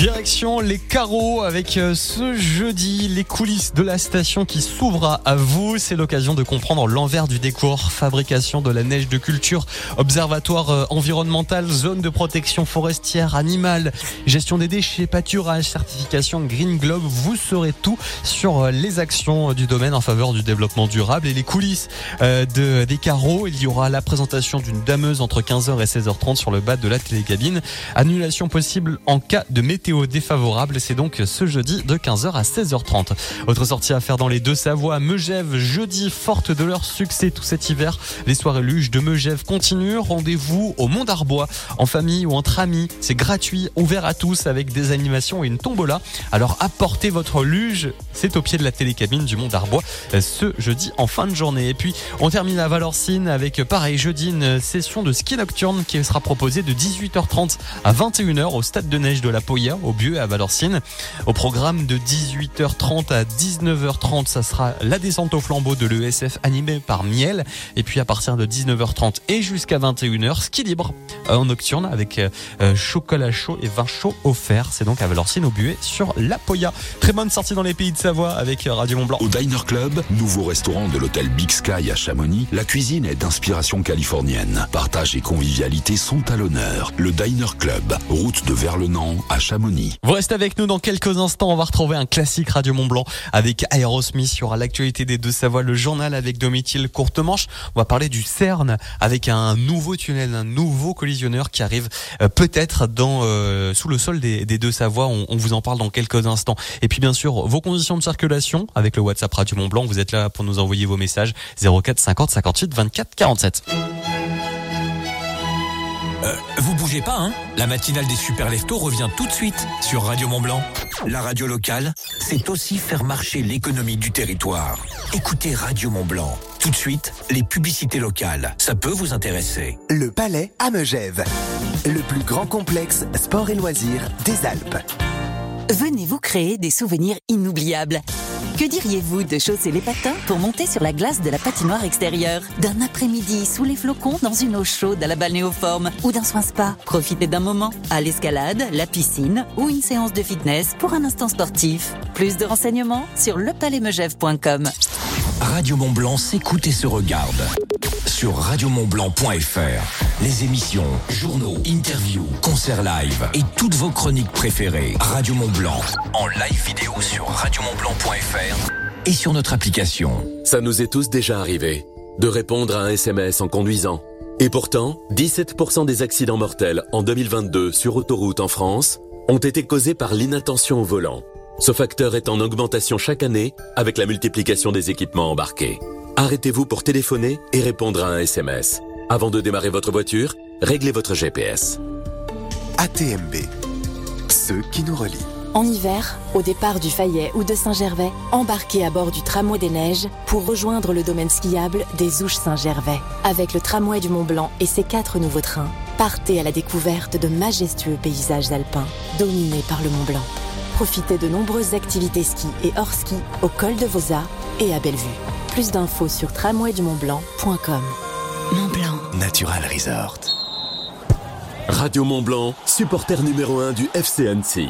Direction les carreaux avec euh, ce jeudi les coulisses de la station qui s'ouvre à vous. C'est l'occasion de comprendre l'envers du décor. Fabrication de la neige de culture, observatoire euh, environnemental, zone de protection forestière, animale, gestion des déchets, pâturage, certification Green Globe. Vous saurez tout sur euh, les actions du domaine en faveur du développement durable et les coulisses de, des carreaux. Il y aura la présentation d'une dameuse entre 15h et 16h30 sur le bas de la télécabine. Annulation possible en cas de météo défavorable. C'est donc ce jeudi de 15h à 16h30. Autre sortie à faire dans les deux Savoie, Megève, jeudi, forte de leur succès tout cet hiver. Les soirées luges de Megève continuent. Rendez-vous au Mont d'Arbois, en famille ou entre amis. C'est gratuit, ouvert à tous avec des animations et une tombola. Alors apportez votre luge. C'est au pied de la télécabine du Mont d'Arbois ce jeudi en fin de journée. Et puis on termine à Valorcine avec pareil jeudi une session de ski nocturne qui sera proposée de 18h30 à 21h au stade de neige de la Poya au Bieu à Valorcine. Au programme de 18h30 à 19h30, ça sera la descente au flambeau de l'ESF animée par Miel. Et puis à partir de 19h30 et jusqu'à 21h, ski libre euh, en nocturne avec euh, euh, chocolat chaud et vin chaud offert. C'est donc à Valorcine au Buet sur la Poya. Très bonne sortie dans les pays de Savoie avec Radio Mont Blanc. Au Diner Club, nouveau restaurant de l'hôtel Big Sky à Chamonix, la cuisine est d'inspiration californienne. Partage et convivialité sont à l'honneur. Le Diner Club, route de Verlenan à Chamonix. Vous restez avec nous dans quelques instants. On va retrouver un classique Radio Mont Blanc avec Aerosmith sur l'actualité des deux Savoie, le journal avec Domitil Courtemanche. On va parler du CERN avec un nouveau tunnel, un nouveau collisionneur qui arrive euh, peut-être dans euh, sous le sol des, deux Savoie. On, on, vous en parle dans quelques instants. Et puis bien sûr vos conditions de circulation avec le WhatsApp Radio Mont Blanc. Vous êtes là pour nous envoyer vos messages 04 50 58 24 47. Euh, vous bougez pas, hein La matinale des super leftos revient tout de suite sur Radio Mont Blanc. La radio locale, c'est aussi faire marcher l'économie du territoire. Écoutez Radio Mont Blanc. Tout de suite, les publicités locales. Ça peut vous intéresser. Le Palais à Megève. Le plus grand complexe sport et loisirs des Alpes. Venez vous créer des souvenirs inoubliables. Que diriez-vous de chausser les patins pour monter sur la glace de la patinoire extérieure? D'un après-midi sous les flocons dans une eau chaude à la balnéoforme Ou d'un soin spa? Profitez d'un moment à l'escalade, la piscine ou une séance de fitness pour un instant sportif. Plus de renseignements sur lepalaismegève.com Radio Mont Blanc s'écoute et se regarde. Sur radiomontblanc.fr. Les émissions, journaux, interviews, concerts live et toutes vos chroniques préférées. Radio Mont Blanc. En live vidéo sur radiomontblanc.fr et sur notre application. Ça nous est tous déjà arrivé de répondre à un SMS en conduisant. Et pourtant, 17% des accidents mortels en 2022 sur autoroute en France ont été causés par l'inattention au volant. Ce facteur est en augmentation chaque année avec la multiplication des équipements embarqués. Arrêtez-vous pour téléphoner et répondre à un SMS. Avant de démarrer votre voiture, réglez votre GPS. ATMB, ceux qui nous relient. En hiver, au départ du Fayet ou de Saint-Gervais, embarquez à bord du tramway des neiges pour rejoindre le domaine skiable des Ouches Saint-Gervais. Avec le tramway du Mont Blanc et ses quatre nouveaux trains, partez à la découverte de majestueux paysages alpins dominés par le Mont Blanc profitez de nombreuses activités ski et hors ski au col de Vosa et à Bellevue. Plus d'infos sur tramwaydumontblanc.com. Mont Blanc. Natural Resort. Radio Mont Blanc, supporter numéro 1 du FC Annecy.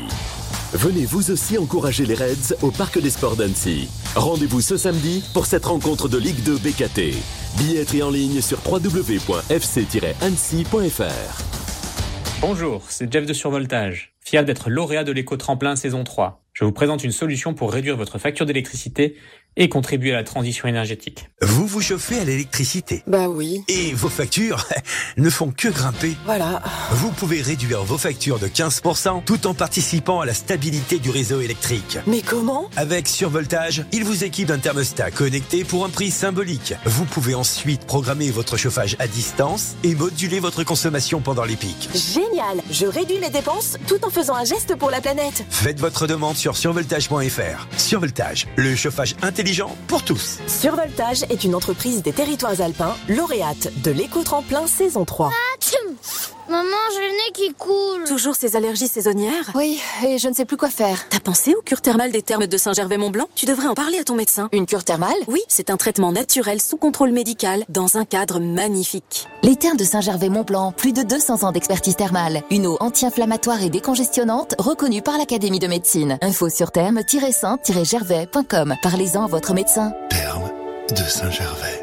Venez vous aussi encourager les Reds au Parc des Sports d'Annecy. Rendez-vous ce samedi pour cette rencontre de Ligue 2 BKT. Billetterie en ligne sur www.fc-annecy.fr. Bonjour, c'est Jeff de Survoltage, fier d'être lauréat de l'éco-tremplin saison 3. Je vous présente une solution pour réduire votre facture d'électricité et contribuer à la transition énergétique. Vous vous chauffez à l'électricité Bah oui. Et vos factures ne font que grimper. Voilà. Vous pouvez réduire vos factures de 15% tout en participant à la stabilité du réseau électrique. Mais comment? Avec Survoltage, il vous équipe d'un thermostat connecté pour un prix symbolique. Vous pouvez ensuite programmer votre chauffage à distance et moduler votre consommation pendant les pics. Génial Je réduis mes dépenses tout en faisant un geste pour la planète. Faites votre demande sur survoltage.fr. Survoltage, le chauffage intelligent pour tous. Survoltage est une entreprise des territoires alpins, lauréate de l'éco-tremplin saison 3. Maman, j'ai le nez qui coule. Toujours ces allergies saisonnières? Oui, et je ne sais plus quoi faire. T'as pensé aux cure thermales des thermes de Saint-Gervais-Mont-Blanc? Tu devrais en parler à ton médecin. Une cure thermale? Oui, c'est un traitement naturel sous contrôle médical dans un cadre magnifique. Les thermes de Saint-Gervais-Mont-Blanc, plus de 200 ans d'expertise thermale. Une eau anti-inflammatoire et décongestionnante reconnue par l'Académie de médecine. Info sur thermes-saint-gervais.com. Parlez-en à votre médecin. Terme de Saint-Gervais.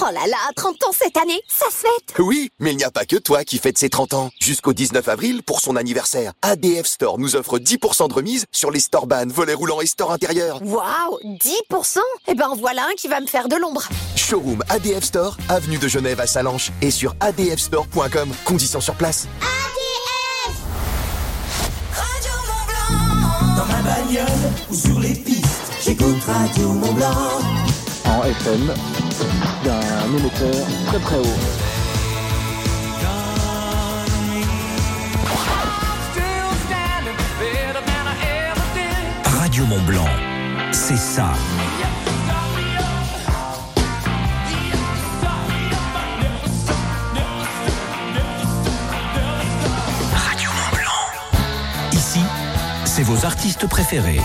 Oh là là, 30 ans cette année, ça se fête Oui, mais il n'y a pas que toi qui fête ses 30 ans. Jusqu'au 19 avril, pour son anniversaire, ADF Store nous offre 10% de remise sur les store ban, volets roulants et store intérieurs. Waouh, 10% Eh ben voilà un qui va me faire de l'ombre. Showroom ADF Store, avenue de Genève à Salanches et sur adfstore.com. Conditions sur place. ADF Radio Mont Blanc Dans ma bagnole ou sur les pistes, j'écoute Radio Mont Blanc. En FM, d'un émetteur très très haut. Radio Mont Blanc, c'est ça. Radio Mont Blanc. Ici, c'est vos artistes préférés.